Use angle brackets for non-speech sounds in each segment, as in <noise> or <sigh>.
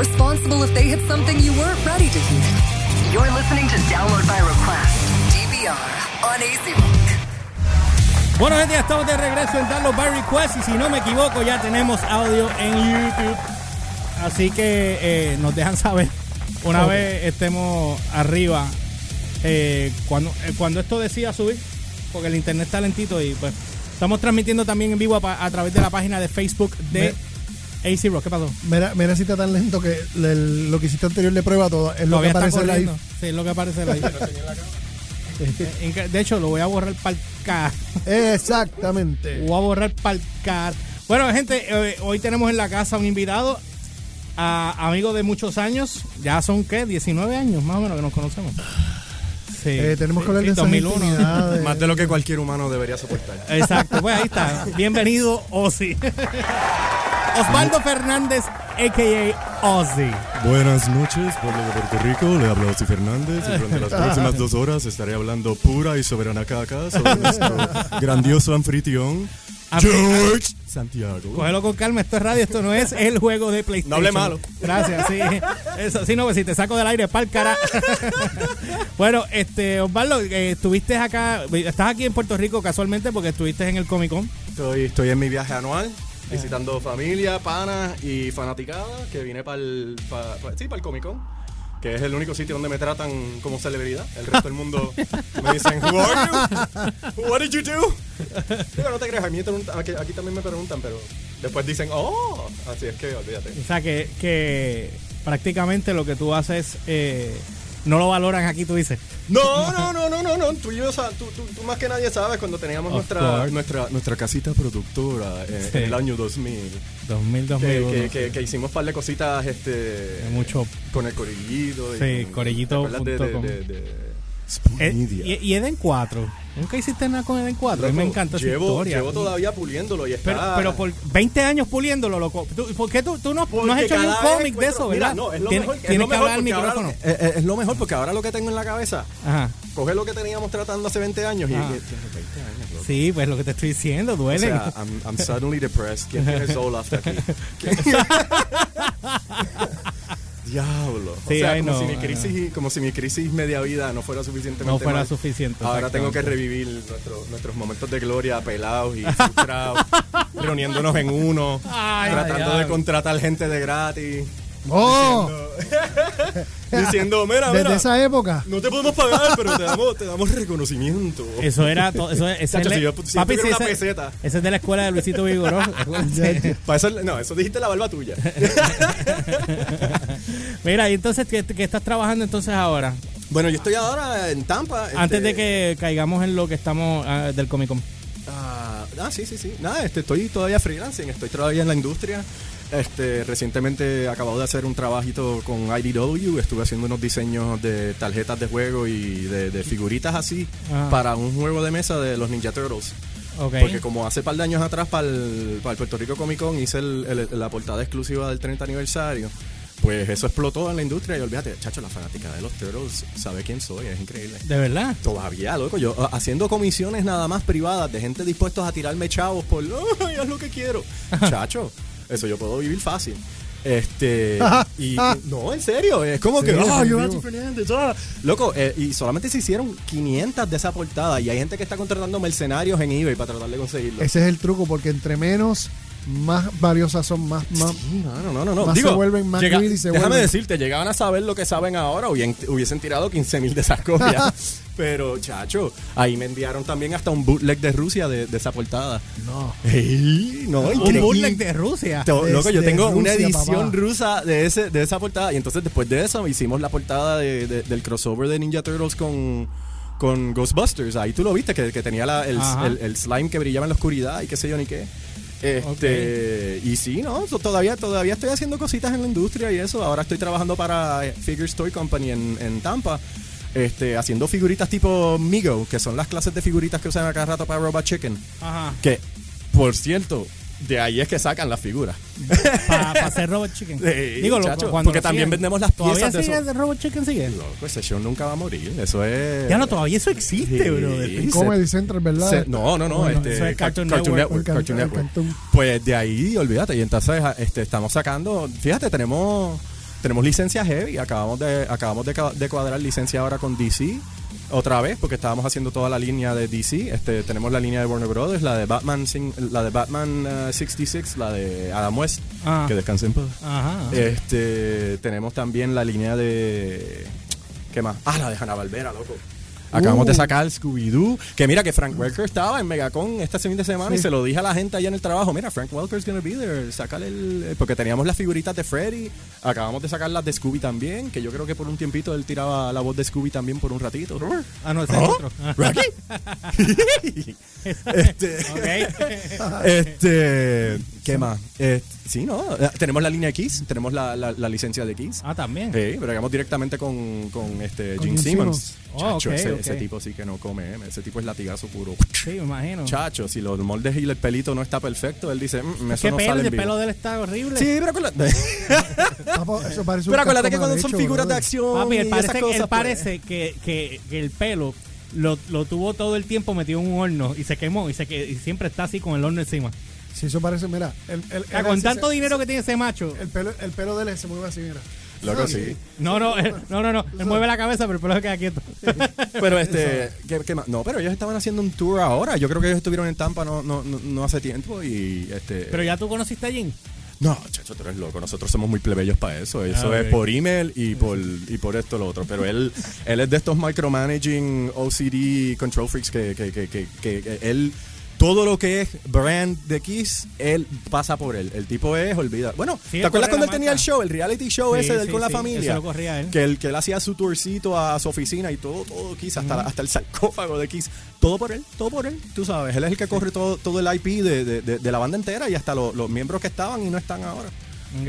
responsible if they hit something you weren't ready to hear. You're listening to Download by Request, DVR, on AC Rock. Bueno, gente, ya estamos de regreso en Download by Request y si no me equivoco ya tenemos audio en YouTube. Así que eh, nos dejan saber una vez estemos arriba eh, cuando, eh, cuando esto decida subir, porque el internet está lentito y pues estamos transmitiendo también en vivo a, a través de la página de Facebook de AC Rock. ¿Qué pasó? Mira, mira si está tan lento que el- lo que hiciste anterior de prueba todo es lo que aparece live. Sí, es lo que aparece ahí. <laughs> De hecho, lo voy a borrar para el car. Exactamente. Voy a borrar para el car. Bueno, gente, eh, hoy tenemos en la casa un invitado, a, amigo de muchos años. Ya son, ¿qué? 19 años más o menos que nos conocemos. Sí. Eh, tenemos que hablar de esas 2001. intimidades. <laughs> Más de lo que cualquier humano debería soportar. Exacto, pues ahí está. Bienvenido, Ozzy. <laughs> Osvaldo Fernández, a.k.a. Ozzy. Buenas noches, pueblo de Puerto Rico. Le habla Ozzy Fernández y durante las próximas dos horas estaré hablando pura y soberana caca sobre nuestro grandioso anfitrión, George Santiago. Cógelo con calma, esto es radio, esto no es el juego de PlayStation. No hable malo. Gracias, sí. Eso, sí, no, pues si te saco del aire, pa'l cara. <laughs> bueno, este, Osvaldo, eh, estuviste acá, estás aquí en Puerto Rico casualmente porque estuviste en el Comic Con. Estoy, estoy en mi viaje anual, visitando familia, panas y fanaticada, que vine para el, pa- pa- el Comic Con. Que es el único sitio donde me tratan como celebridad. El resto del mundo me dicen, Who are you? What did you do? Digo, no te creas, a mí aquí, aquí también me preguntan, pero después dicen, oh, así es que olvídate. O sea, que, que prácticamente lo que tú haces eh, no lo valoran aquí, tú dices. No, no, no, no, no, no. Tú, y yo, tú, tú, tú más que nadie sabes cuando teníamos Of nuestra, course. nuestra, nuestra casita productora eh, Sí. en el año 2000. 2000, Que, 2001. que, que, que hicimos un par de cositas este, Mucho. con el corillito. Sí, con- corillito ¿te acuerdas de, de, de, de Eh, Media? y, y Eden 4. ¿Nunca hiciste nada con Eden 4? a mí me Loco, encantó esa llevo, historia. Llevo todavía puliéndolo y está... Pero, pero por 20 años puliéndolo, loco. ¿Tú- ¿Por qué tú, tú no, no has hecho ni un cómic de eso, Mira, verdad? no, es lo Tienes- mejor, es tienes lo que mejor hablar al ahora micrófono. lo- es, es- lo mejor porque ahora lo que tengo en la cabeza, Ajá. coge lo que teníamos tratando hace 20 años y... Ah. y- tiene 20 años, loco. Sí, pues lo que te estoy diciendo, O duele. sea, I'm, I'm suddenly depressed. ¿Quién tiene <laughs> Zoloft aquí? <laughs> <laughs> ¿Quién- Diablo. Sí, o sea, como, know, si mi crisis, como si mi crisis media vida no fuera suficientemente no fuera mal. suficiente. Ahora tengo que revivir nuestro- nuestros momentos de gloria pelados y frustrados, <laughs> reuniéndonos en uno, Ay, tratando de contratar gente de gratis, ¡Oh! <laughs> diciendo, mira, Desde mira, esa época. no te podemos pagar, pero te damos, te damos reconocimiento. Eso era todo. Eso, ese Chacho, es si yo si yo papi, una ese, peseta. ese es de la escuela de Luisito Vigoró. <laughs> <laughs> Para eso, no, eso dijiste la barba tuya. Mira, y entonces, ¿qué, qué estás trabajando entonces ahora? bueno, yo estoy ahora en Tampa. Antes este, de que caigamos en lo que estamos ah, del Comic Con. Ah, ah, sí, sí, sí. Nada, este, estoy todavía freelancing, estoy todavía en la industria. Este, recientemente acabo de hacer un trabajito con IDW, estuve haciendo unos diseños de tarjetas de juego y de, de figuritas así Ah. para un juego de mesa de los Ninja Turtles. Ok. Porque como hace par de años atrás para el, para el Puerto Rico Comic Con hice el- el- la portada exclusiva del 30 aniversario, pues eso explotó en la industria y olvídate, chacho, la fanática de los Turtles sabe quién soy, es increíble. ¿De verdad? Todavía, loco, yo haciendo comisiones nada más privadas de gente dispuestos a tirarme chavos por, ay, haz lo que quiero. <laughs> Chacho, eso yo puedo vivir fácil. Este, <laughs> y no, en serio, es como que, Sí, ah, yo. Fernández, ah". Loco, eh, y solamente se hicieron 500 de esa portada y hay gente que está contratando mercenarios en eBay para tratar de conseguirlo. Ese es el truco, porque entre menos, más valiosas son, más, más Sí, no, no, no, no, se vuelven más llega- y se déjame vuelven- decirte, llegaban a saber lo que saben ahora, hubien- hubiesen tirado 15 mil de esas copias. <laughs> Pero, chacho, ahí me enviaron también hasta un bootleg de Rusia de, de esa portada. No. Ey, no, Un increíble. bootleg de Rusia. To- Loco, yo tengo una edición papá. rusa de ese de esa portada. Y entonces después de eso hicimos la portada de- de- del crossover de Ninja Turtles con, con Ghostbusters. Ahí tú lo viste, que, que tenía la- el, Ajá. el- el slime que brillaba en la oscuridad y qué sé yo ni qué. Este, Y sí, ¿no? Todavía, todavía estoy haciendo cositas en la industria y eso. Ahora estoy trabajando para eh, Figure Toy Company en, en Tampa. Este, haciendo figuritas tipo Migo, que son las clases de figuritas que usan a cada rato para Robot Chicken. Ajá. Que, por cierto, de ahí es que sacan las figuras. Para hacer Robot Chicken. <laughs> Sí, Digo, lo- muchacho, cuando porque también vendemos las ¿Todavía piezas de sigue eso. Robot Chicken sigue? Loco, ese show nunca va a morir. Eso es. Ya no, todavía eso existe, Sí. brother. Sí. Comedy Central, ¿verdad? Se- no, no, no. Bueno, este, eso es Cartoon Cartoon Network. Cartoon Network. Cartoon. Pues de ahí, olvídate. Y entonces este, estamos sacando. Fíjate, tenemos tenemos licencia heavy. Acabamos de, acabamos de, de cuadrar licencia ahora con DC. Otra vez, porque estábamos haciendo toda la línea de DC. Este, tenemos la línea de Warner Brothers, la de Batman, la de Batman uh, 66, la de Adam West, Ah. que descansen en paz. Ajá. Este, tenemos también la línea de. ¿Qué más? Ah, la de Hanna Barbera, loco. Acabamos Uh. de sacar Scooby-Doo. Que mira que Frank Welker estaba en Megacon este fin de semana y se lo dije a la gente allá en el trabajo. Mira, Frank Welker's gonna be there. Sácale el. Porque teníamos las figuritas de Freddy. Acabamos de sacar las de Scooby también. Que yo creo que por un tiempito él tiraba la voz de Scooby también por un ratito. ah, no, ese es ¿Oh? otro. Ah, ¿Rocky? <laughs> <laughs> este. Este. ¿Qué más? Eh, sí, ¿no? Eh, Tenemos la línea de Kiss. Tenemos la, la- la licencia de Kiss. ah, también. Sí, bregamos directamente con, con este Con Gene Gene Simmons. Simmons. Oh, Chacho, ok, ese, ok. ese tipo sí que no come, ¿eh? ese tipo es latigazo puro. Sí, me imagino. Chacho, si los moldes y el pelito no está perfecto, él dice, "Mm, eso ¿Qué no pelo? sale en El vivo". pelo de él está horrible. Sí, pero acuérdate, <laughs> eso parece un pero acuérdate que cuando son figuras de acción Papi, y él esas parece, cosas, él pues, que, que, que el pelo lo, lo tuvo todo el tiempo metido en un horno y se quemó y, se que, y siempre está así con el horno encima. Sí, eso parece, mira. El, con tanto se- dinero que tiene ese macho. El pelo, el pelo de él se mueve así, mira. Loco, sí. No, no, él- no, no, no. Él mueve la cabeza, pero el pelo se queda quieto. <laughs> Pero este, ¿qué, qué más? No, pero ellos estaban haciendo un tour ahora. Yo creo que ellos estuvieron en Tampa no, no, no, hace tiempo y este. Pero ya tú conociste a Jim. No, chacho, tú eres loco. Nosotros somos muy plebeyos para eso. Eso Ah, es por email y por, y por esto lo otro. Pero él, él es de estos micromanaging OCD control freaks que, que, que, que, que- que él. Todo lo que es brand de Kiss, él pasa por él. El tipo es, olvida. Bueno, Sí, ¿te acuerdas cuando él tenía el show, el reality show Sí, ese de él sí, con la sí, familia? eso lo corría él. Que él, que él hacía su tourcito a su oficina y todo, todo Kiss, hasta, hasta el sarcófago de Kiss. Todo por él, todo por él, tú sabes. Él es el que corre todo, todo el IP de, de- de- de la banda entera y hasta lo- los miembros que estaban y no están ahora.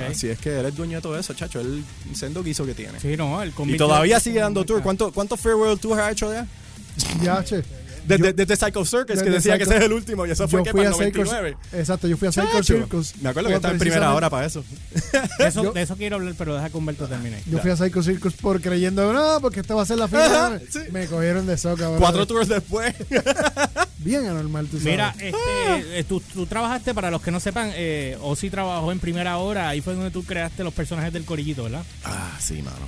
Así es que él es dueño de todo eso, chacho. Él sendo guiso que tiene. Sí, no, él y todavía sigue dando tour. ¿Cuánto- ¿Cuántos farewell tours ha hecho ya? Ya, che. Desde, Psycho Circus, que decía que ese es el último, y eso fue que para a el Psycho 99. Exacto, yo fui a Psycho. Circus. Me acuerdo que estaba en primera hora para eso. De eso, Yo- de eso quiero hablar, pero deja que Humberto termine. Yo fui a Psycho Circus por creyendo, no, porque esta va a ser la Ajá, final. sí. Me cogieron de soca. brother. Cuatro tours después. <laughs> Bien anormal, tú sabes. Mira, este, eh, tú, tú trabajaste, para los que no sepan, eh, o sí trabajó en primera hora, ahí fue donde tú creaste los personajes del corillito, ¿verdad? ah, sí, mano.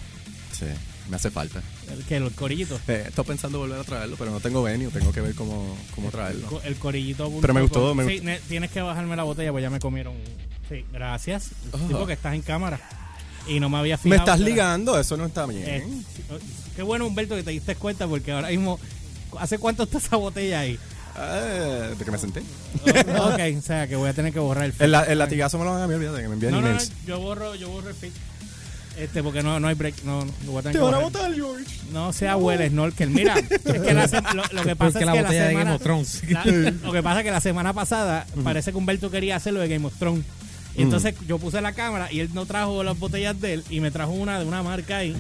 Sí, me hace falta. El, que el corillito. Eh, estoy pensando volver a traerlo, pero no tengo venue. Tengo que ver cómo, cómo traerlo. Co- El corillito. Pero me gustó, me Sí, gustó. ne- tienes que bajarme la botella, pues ya me comieron. Sí, gracias. Oh. Sí, porque estás en cámara. Y no me había Me fijado. estás que era- ligando, eso no está bien. Eh, qué bueno, Humberto, que te diste cuenta, porque ahora mismo. ¿Hace cuánto está esa botella ahí? Eh, ¿De que me senté? ok, o sea, que voy a tener que borrar el feed. <laughs> El, la- el latigazo me lo van a enviar, olvídate, que me envían No, no, no, emails. yo borro, yo borro el feed. Este, porque no, no hay break. No, no, voy a tener Te que van a borrar. votar, George. No sea Will Snorkel. Mira, es que la lo, lo que pasa Porque es la que botella la de semana, Game of Thrones. <laughs> la- lo que pasa es que la semana pasada parece que Humberto quería hacer lo de Game of Thrones. Y entonces yo puse la cámara y él no trajo las botellas de él y me trajo una de una marca ahí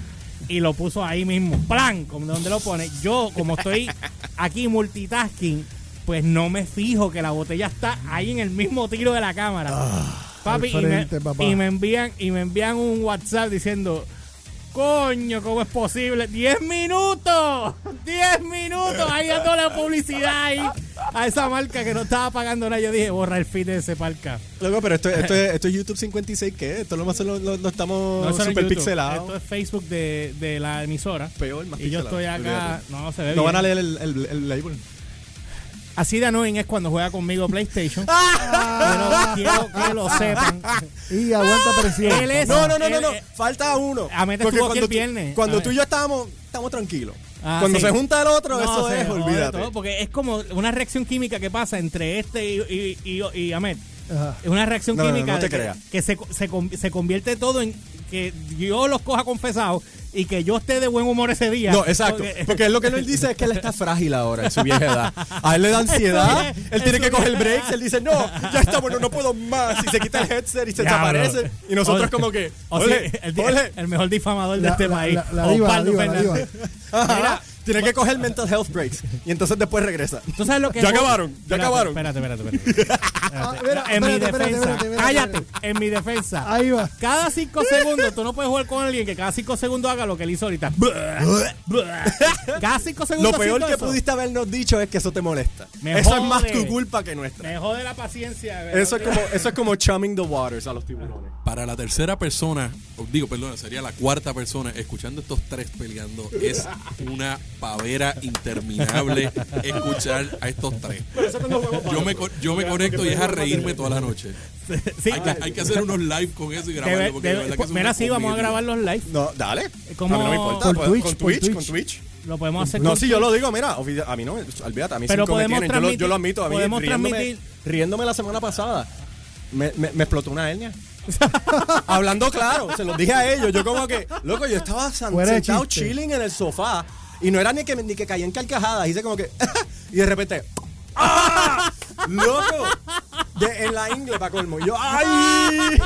y lo puso ahí mismo. ¡Plan! Como de donde lo pone. Yo, como estoy aquí multitasking, pues no me fijo que la botella está ahí en el mismo tiro de la cámara. Papi, y, me, papá. y me envían y me envían un WhatsApp diciendo Coño, ¿cómo es posible? ¡10 minutos! <laughs> ¡10 minutos! Ahí dando la publicidad ahí a esa marca que no estaba pagando nada. Yo dije, borra el feed de ese parca. Luego, pero esto, esto, es, esto es YouTube 56, ¿qué? Esto lo, más lo, lo, lo estamos No, super YouTube. pixelados. Esto es Facebook de, de la emisora. Peor, más Y yo pixelado, estoy acá. olvídate. No, se ve No bien. van a leer el, el, el label. Así de annoying es cuando juega conmigo PlayStation. <laughs> quiero, quiero que lo sepan. Y aguanta presión. Él es- No, no, no, no, él- no. Falta uno. Ahmed Porque estuvo aquí cuando el tú- viernes. Cuando tú y yo estábamos, estamos tranquilos. Ah, cuando sí. se junta el otro, No, eso se es, jode olvídate. todo, porque es como una reacción química que pasa entre este y, y, y, y Ahmed. Ajá. Es una reacción No, no, química no te de que, creas. que se, se, con- se convierte todo en que yo los coja confesados y que yo esté de buen humor ese día. No, exacto. Porque- Porque, lo que él dice es que él está frágil ahora en su vieja edad. A él le da ansiedad. Él tiene que coger es. breaks. Él dice, no, ya está bueno, no puedo más. Y se quita el headset y se desaparece. Y nosotros como que, o ole, sea, el, el mejor difamador de este país. la- diva. Mira, Tiene que coger mental health breaks. Y entonces después regresa. ¿Tú sabes lo que Ya es- acabaron, ya Espérate, acabaron. Espérate, espérate, espérate. <laughs> Ah, mira, en mi espérate, espérate, defensa, espérate, espérate, cállate, en mi defensa. Ahí va. Cada cinco segundos, tú no puedes jugar con alguien que cada cinco segundos haga lo que él hizo ahorita. <laughs> cada cinco segundos. Lo peor haciendo que eso. pudiste habernos dicho es que eso te molesta. Me eso es más jode. tu culpa que nuestra. Me jode la paciencia. de verdad. Eso es como, eso es como chumming the waters a los tiburones. Para la tercera persona, o digo, perdón, sería la cuarta persona, escuchando estos tres peleando, es una pavera interminable <laughs> escuchar a estos tres. Yo me, co- yo me conecto y es a reírme toda la noche. Sí, Hay que, hay que hacer unos live con eso y grabarlo. Porque de que es mira, sí, vamos a grabar los live. No, dale. Como- A mí no me importa. Por Twitch, con Twitch, Twitch. con Twitch. Lo podemos hacer No, con sí, yo lo digo, mira, a mí no, olvídate, a mí Pero me podemos tienen, yo lo, yo lo admito, a mí podemos riéndome, transmitir- riéndome la semana pasada, me, me, me explotó una hernia. <laughs> Hablando claro, se los dije a ellos, yo como que, loco, yo estaba sentado chilling en el sofá y no era ni que, ni que caía en carcajadas, hice como que, <laughs> y de repente, <laughs> ¡ah! ¡Loco! De, en la ingle para colmo. Y yo, ¡ay!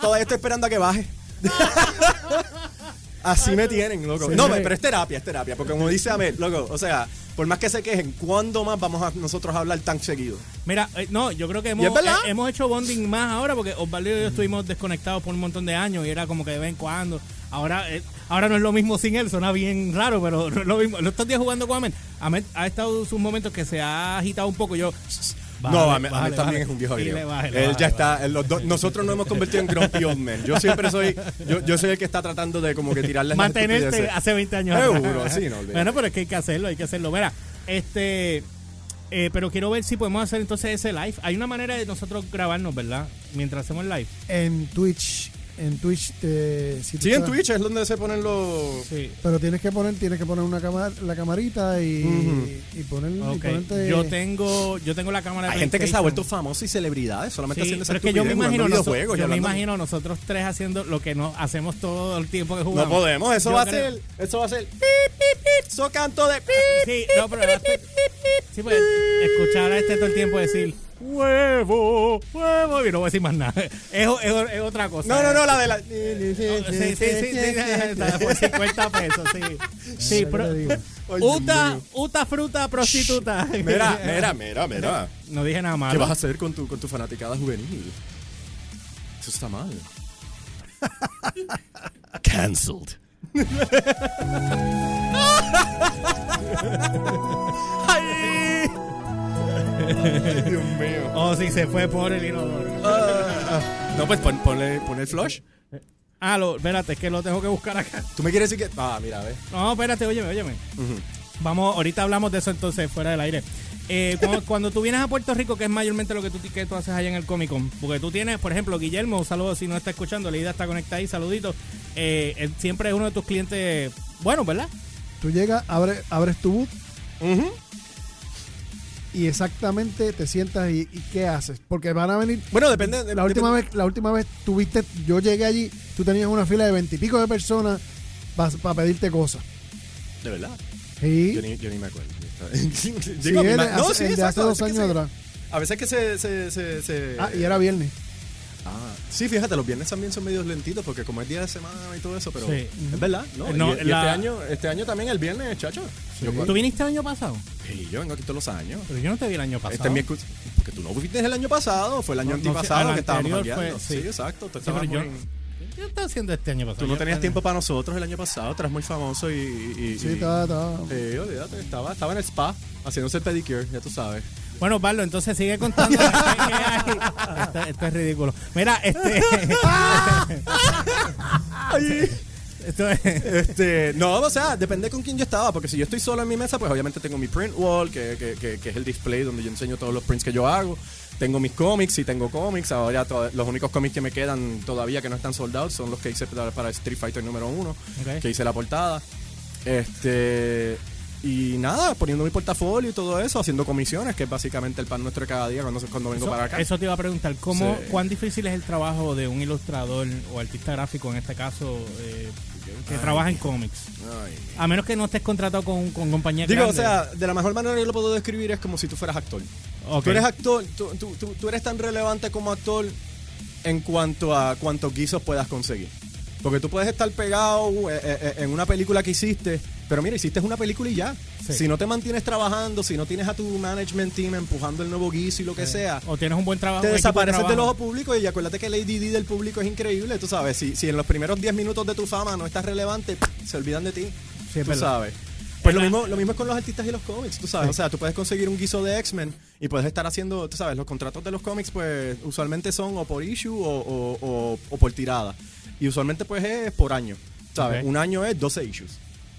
Todavía estoy esperando a que baje. <laughs> Así me tienen, loco. Sí. No, pero es terapia, es terapia. Porque como dice Amel, loco, o sea, por más que se quejen, ¿cuándo más vamos a nosotros a hablar tan seguido? Mira, eh, no, yo creo que ¿Y hemos, eh, hemos hecho bonding más ahora porque Osvaldo y yo estuvimos desconectados por un montón de años y era como que de vez en cuando. Ahora eh, ahora no es lo mismo sin él, suena bien raro, pero no es lo mismo. Los estos días jugando con Amel, Amel ha estado sus momentos que se ha agitado un poco. Yo. no, a mí, a mí bájale, también bájale. es un viejo griego. Él bájale, ya está, los nosotros nos hemos convertido en grumpy old men. Yo siempre soy, yo, yo soy el que está tratando de como que tirarle Mantenerte hace 20 años. Seguro, sí, no olvides. Bueno, pero es que hay que hacerlo, hay que hacerlo. Mira, este. eh, pero quiero ver si podemos hacer entonces ese live. Hay una manera de nosotros grabarnos, ¿verdad? Mientras hacemos el live. En Twitch. En Twitch. te- si tú Sí, en estás- Twitch es donde se ponen los... Sí. Pero tienes que poner, tienes que poner una cámara, la camarita y, y poner y Ok. ponerte. Yo tengo, yo tengo la cámara de Hay gente que se ha vuelto famosa y celebridades solamente Sí, haciendo es que yo me imagino, jugando noso- videojuegos y yo me imagino nosotros tres haciendo lo que no hacemos todo el tiempo que No jugamos. podemos, eso Yo va a ser, eso va a ser, pip, pip, pip, so canto de pip. Sí, no, pero sí, pues, escuchar a este todo el tiempo decir huevo, huevo y no voy a decir más nada. Es, es es otra cosa. No, no, no, la de la... Sí, sí, sí, sí, por 50 pesos, sí. Sí, pero, Uta, uta fruta prostituta. Mira, mira, mira, mira. No dije nada malo. ¿Qué vas a hacer con tu, con tu fanaticada juvenil? Eso está mal. <laughs> Cancelled. <laughs> Ay. <laughs> Dios mío. Oh, sí, se fue por el inodoro. No, pues pon, ponle, ponle el flush. Ah, lo, espérate, es que lo tengo que buscar acá. ¿Tú me quieres decir que.? Ah, mira, ve. No, espérate, óyeme, óyeme. Vamos, ahorita hablamos de eso entonces fuera del aire. Eh, cuando, <laughs> cuando tú vienes a Puerto Rico, que es mayormente lo que tú, que tú haces allá en el Comic Con, porque tú tienes, por ejemplo, Guillermo, un saludo si no está escuchando, Leida está conectada ahí, saludito. Eh, él siempre es uno de tus clientes, bueno, ¿verdad? Tú llegas, abre, abres tu boot y exactamente te sientas y, y ¿qué haces? Porque van a venir. Bueno, depende. de- La última depende- vez, la última vez tuviste, yo llegué allí, tú tenías una fila de veintipico de personas para pedirte cosas. De verdad. Sí, Yo ni, yo ni me acuerdo. sí, <laughs> Digo, mi hace- el de hace exacto, dos años se- atrás. A veces que se. se, se, se- Ah, y era viernes. Ah, sí, fíjate, los viernes también son medios lentitos porque como es día de semana y todo eso, pero Sí. es verdad, ¿no? No, y, y la- este año, este año también el viernes, chacho. Yo, ¿Tú viniste el año pasado? Sí, yo vengo aquí todos los años. Pero yo no te vi el año pasado. Este es mi porque tú no fuiste el año pasado, fue el año No, no antipasado que estábamos anterior cambiando. fue- Sí, sí. exacto. Tú, Sí, estabas pero yo, muy- ¿Qué estás haciendo este año pasado? tú no Yo- tenías tiempo para nosotros el año pasado, eras muy famoso y... y- Sí, y- estaba, estaba. Sí, olvídate, estaba, estaba en el spa haciéndose el pedicure, ya tú sabes. Bueno, Barlo, entonces sigue contando. ¿Qué hay? <laughs> esto, esto es ridículo. Mira, este. <laughs> esto es. Este, no, o sea, depende con quién yo estaba, porque si yo estoy solo en mi mesa, pues obviamente tengo mi print wall, que, que, que, que es el display donde yo enseño todos los prints que yo hago. Tengo mis cómics, y tengo cómics. Ahora los únicos cómics que me quedan todavía que no están soldados son los que hice para, para Street Fighter número uno, que hice la portada. Este. Y nada, poniendo mi portafolio y todo eso, haciendo comisiones, que es básicamente el pan nuestro de cada día cuando, cuando vengo Eso, para acá. eso te iba a preguntar, ¿cómo, Sí. ¿cuán difícil es el trabajo de un ilustrador o artista gráfico, en este caso, eh, que trabaja en cómics? Ay. A menos que no estés contratado con, con compañías Digo, o sea, de la mejor manera que yo lo puedo describir es como si tú fueras actor. Ok. Tú eres actor, tú, tú- tú- tú eres tan relevante como actor en cuanto a cuántos guisos puedas conseguir. Porque tú puedes estar pegado eh, eh, eh, en una película que hiciste, pero mira, hiciste una película y ya. Sí. Si no te mantienes trabajando, si no tienes a tu management team empujando el nuevo guiso y lo que sea, O tienes un buen trabajo. te equipo de desapareces del ojo público y acuérdate que el ADD del público es increíble, tú sabes. Si, si en los primeros 10 minutos de tu fama no estás relevante, se olvidan de ti. Sí, tú sabes. Pues lo mismo, lo mismo es con los artistas y los cómics, tú sabes. O sea, tú puedes conseguir un guiso de X-Men y puedes estar haciendo, tú sabes, los contratos de los cómics, pues usualmente son o por issue o, o- o- o por tirada. Y usualmente, pues es por año, ¿sabes? Un año es 12 issues.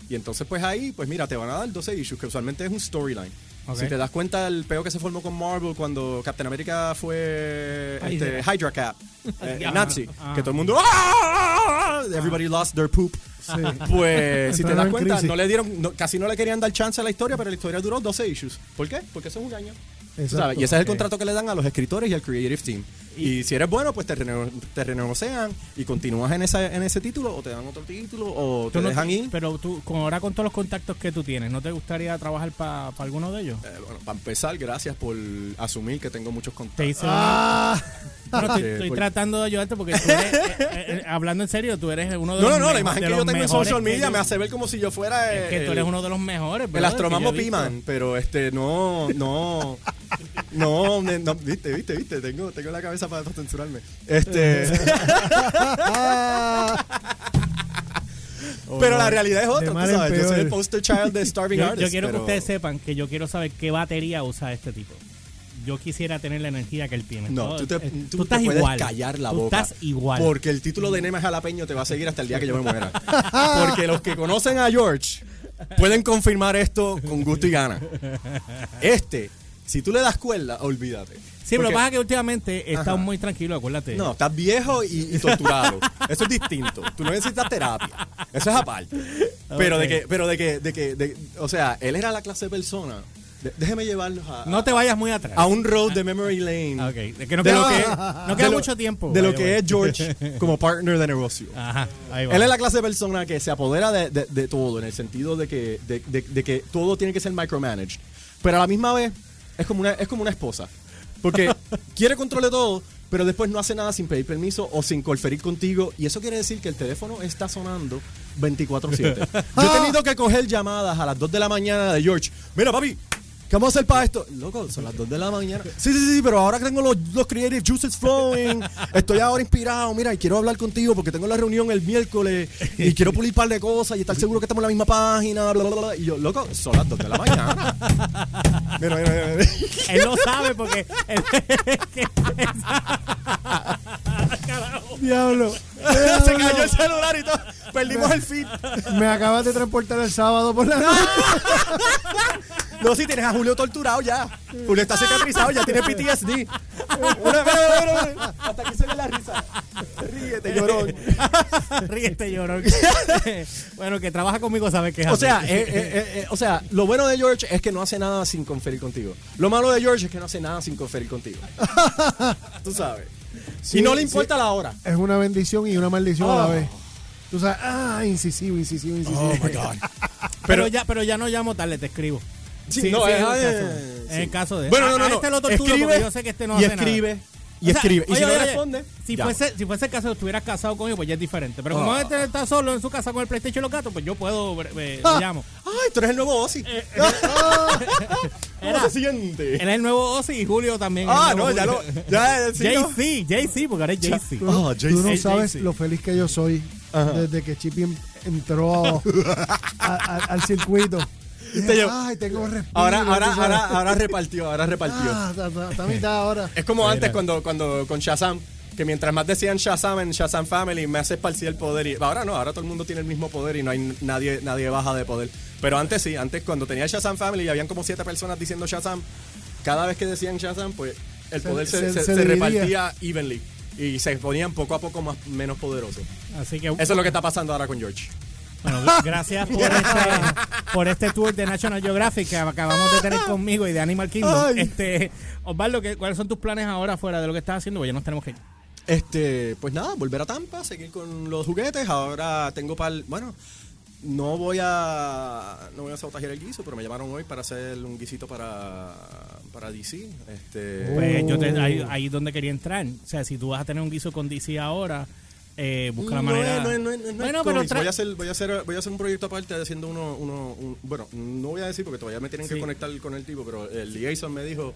Y entonces, pues ahí, pues mira, te van a dar 12 issues, que usualmente es un storyline. Ok. Si te das cuenta el peo que se formó con Marvel cuando Captain America fue Ay, este, Hydra Cap, eh. <laughs> Nazi, Ah. que todo el mundo ¡Ah! Everybody lost their poop. Pues si te das en cuenta, no le dieron, no- casi no le querían dar chance a la historia, pero la historia duró 12 issues. ¿Por qué? Porque eso es un año. Sabes, Y ese es el contrato que le dan a los escritores y al creative team. Y, si eres bueno, pues te, rene- te renegocian y continúas en, esa, en ese título o te dan otro título o te no- dejan ir. Pero tú, con, ahora con todos los contactos que tú tienes, ¿no te gustaría trabajar para alguno de ellos? Eh, bueno, para empezar, gracias por asumir que tengo muchos Te contactos. hice Ah, <laughs> Bueno, estoy, estoy pues- tratando de ayudarte porque tú eres, <laughs> eh, eh, eh, hablando en serio, tú eres uno de No, los no, no, la imagen que yo tengo en social media me hace ver como si yo fuera Es que el, tú eres uno de los mejores, el brother, astromamo yo he visto. Piman, pero este no, no, no, no, viste, viste, viste, tengo, tengo la cabeza para censurarme. Este, <laughs> pero la realidad es otra, tú sabes, yo soy el poster child de Starving Yo, Artist. yo quiero pero- que ustedes sepan que yo quiero saber qué batería usa este tipo. Yo quisiera tener la energía que él tiene. No, tú te, tú te estás puedes igual. callar la Tú boca. estás igual. Porque el título de Nema Jalapeño te va a seguir hasta el día que yo me muera. <laughs> Porque los que conocen a George pueden confirmar esto con gusto y gana. Este, si tú le das cuerda, olvídate. Sí, pero lo Porque- que pasa es que últimamente Ajá. estás muy tranquilo, acuérdate. No, estás viejo y, y torturado. Eso es distinto. Tú no necesitas terapia. Eso es aparte. Pero de que, pero de que, de que, de- o sea, él era la clase de persona. De- déjeme llevarlos a, No te vayas muy atrás. a un road de memory lane. Ah, ok. De que no De queda, lo que- no de queda lo- mucho tiempo. De lo que es George <laughs> como partner de negocio. Ajá, ahí va. Él es la clase de persona que se apodera de, de- de todo, en el sentido de que, de, de- de que todo tiene que ser micromanaged. Pero a la misma vez es como una, es como una esposa. Porque <laughs> quiere control de todo, pero después no hace nada sin pedir permiso o sin conferir contigo. Y eso quiere decir que el teléfono está sonando 24-7. <laughs> Yo he tenido que coger llamadas a las 2 de la mañana de George. Mira, papi. ¿Qué vamos a hacer para esto? Loco, son las 2 de la mañana. Sí, sí, sí, pero ahora que tengo los, los creative juices flowing, estoy ahora inspirado, mira, y quiero hablar contigo porque tengo la reunión el miércoles y quiero pulir un par de cosas y estar seguro que estamos en la misma página, bla, bla, bla. Y yo, loco, son las 2 de la mañana. Mira, mira, mira. mira. Él lo sabe porque. él- <laughs> diablo. Se cayó el celular y todo. Perdimos el feed. Me acabas de transportar el sábado por la noche. <laughs> No, si tienes a Julio torturado ya. Julio está cicatrizado, ya tiene PTSD. Hasta aquí se ve la risa. Ríete, llorón. Ríete, llorón. <laughs> bueno, que trabaja conmigo sabe que es O así. sea, eh, eh, eh, o sea, lo bueno de George es que no hace nada sin conferir contigo. Lo malo de George es que no hace nada sin conferir contigo. <laughs> Tú sabes. Sí, y no le sí. importa la hora. Es una bendición y una maldición a la Oh. vez. Tú sabes, ah, incisivo, incisivo, incisivo. <laughs> pero, pero- ya, pero ya no llamo tarde, te escribo. Sí, no, es es- el caso. eh, En el caso de. Bueno, no, no, no. este lo torturo escribe porque yo sé que este no y hace nada. escribe y O sea, escribe. Y oye, si no oye, oye, responde, Si fuese, si fuese el caso de estuvieras casado conmigo, pues ya es diferente. Pero como Ah. este está solo en su casa con el PlayStation y los gatos, pues yo puedo, eh, Ah. le llamo. Ay, tú eres el nuevo Ozzy. Eh, <laughs> <laughs> ¿Cómo era- se siente? Él es el nuevo Ozzy y Julio también. es Ah, no, ya lo. Ya, sí, ¿no? JC, JC, porque ahora es JC. Tú, no- Ah, tú no sabes lo feliz que yo soy Ajá. desde que Chippy en- entró a- a- al circuito. <laughs> Te llevo- Ay, tengo respiro. Ahora, ahora, ahora, ahora repartió, ahora repartió. Ah, está- mitad <laughs> ahora. Es como antes cuando, cuando con Shazam, que mientras más decían Shazam en Shazam Family, me hace esparcir el poder. Y ahora no, ahora todo el mundo tiene el mismo poder y no hay nadie, nadie baja de poder. Pero antes sí, antes cuando tenía Shazam Family y habían como siete personas diciendo Shazam, cada vez que decían Shazam, pues el Se- poder se, se- se- se repartía evenly. Y se ponían poco a poco más, menos poderosos. Así que Eso es lo que está pasando ahora con George. Bueno, gra- gracias por <laughs> este, por este tour de National Geographic que acabamos de tener conmigo y de Animal Kingdom. Ay. Este, Osvaldo, ¿qué- ¿cuáles son tus planes ahora fuera de lo que estás haciendo? Pues ya nos tenemos que ir. Este, pues nada, volver a Tampa, seguir con los juguetes. Ahora tengo para bueno, no voy a no voy a sabotajear el guiso, pero me llamaron hoy para hacer un guisito para para DC. Este, Pues yo te, ahí, Oh. ahí es donde quería entrar. O sea, si tú vas a tener un guiso con DC ahora, eh, busca la No manera. es- no es- no es- no es bueno, pero tra- voy, a hacer, voy, a hacer, voy a hacer un proyecto aparte haciendo uno, uno un- bueno, no voy a decir porque todavía me tienen Sí. que conectar con el tipo, pero el liaison me dijo,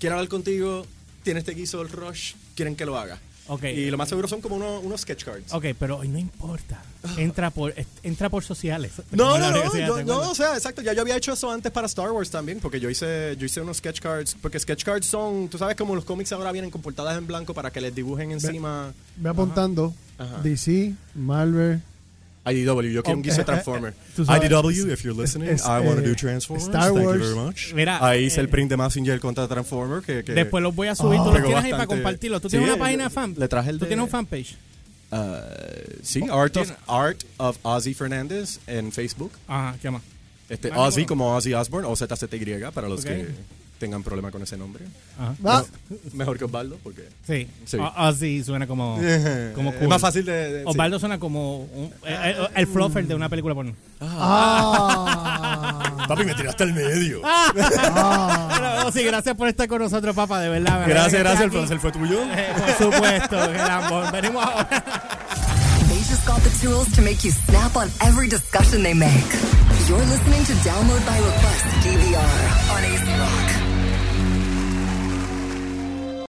quiero hablar contigo, tienes este guiso del Rush, quieren que lo haga. Ok. Y lo más seguro son como unos, unos sketch cards. Ok, pero hoy no importa. Entra por, entra por sociales. No, no, no, universidad, yo- ¿te no, acuerdas? o sea, exacto, ya yo había hecho eso antes para Star Wars también, porque yo hice, yo hice unos sketch cards, porque sketch cards son, tú sabes como los cómics ahora vienen con portadas en blanco para que les dibujen encima Ve apuntando. Ajá. DC, Marvel. IDW, yo quiero un Oh, guiso eh, de Transformer. eh, eh, IDW, if you're listening, es, I want to eh, do Transformers. Star Thank you very much. Mira, Ahí hice eh, el print de Massinger contra Transformer. Que, que Después los voy a subir. Ah. tú los tienes ahí para compartirlo. ¿Tú Sí, tienes una página de fan? le traje el ¿Tú de- tienes un fanpage? Uh, sí, Art of, Art of Ozzy Fernández en Facebook. Ajá, ¿qué más? Este, Ozzy como Ozzy Osbourne o ZZY para los que tengan problema con ese nombre. Ajá. Ah, Mejor que Osvaldo, porque Sí. Sí. O- Ozzy suena como, <laughs> como es cool. más fácil de... de- sí. Osvaldo suena como un- eh, eh, el fluffer de una película porno. ah, <laughs> Papi, me tiraste al medio. <laughs> Pero, Ozzy, gracias por estar con nosotros, papá, de verdad. me Gracias, gracias. El placer fue tuyo. Eh, por supuesto, Gerardo. Venimos ahora. They just got the tools to make you snap on every discussion they make. You're listening to Download by Request DVR.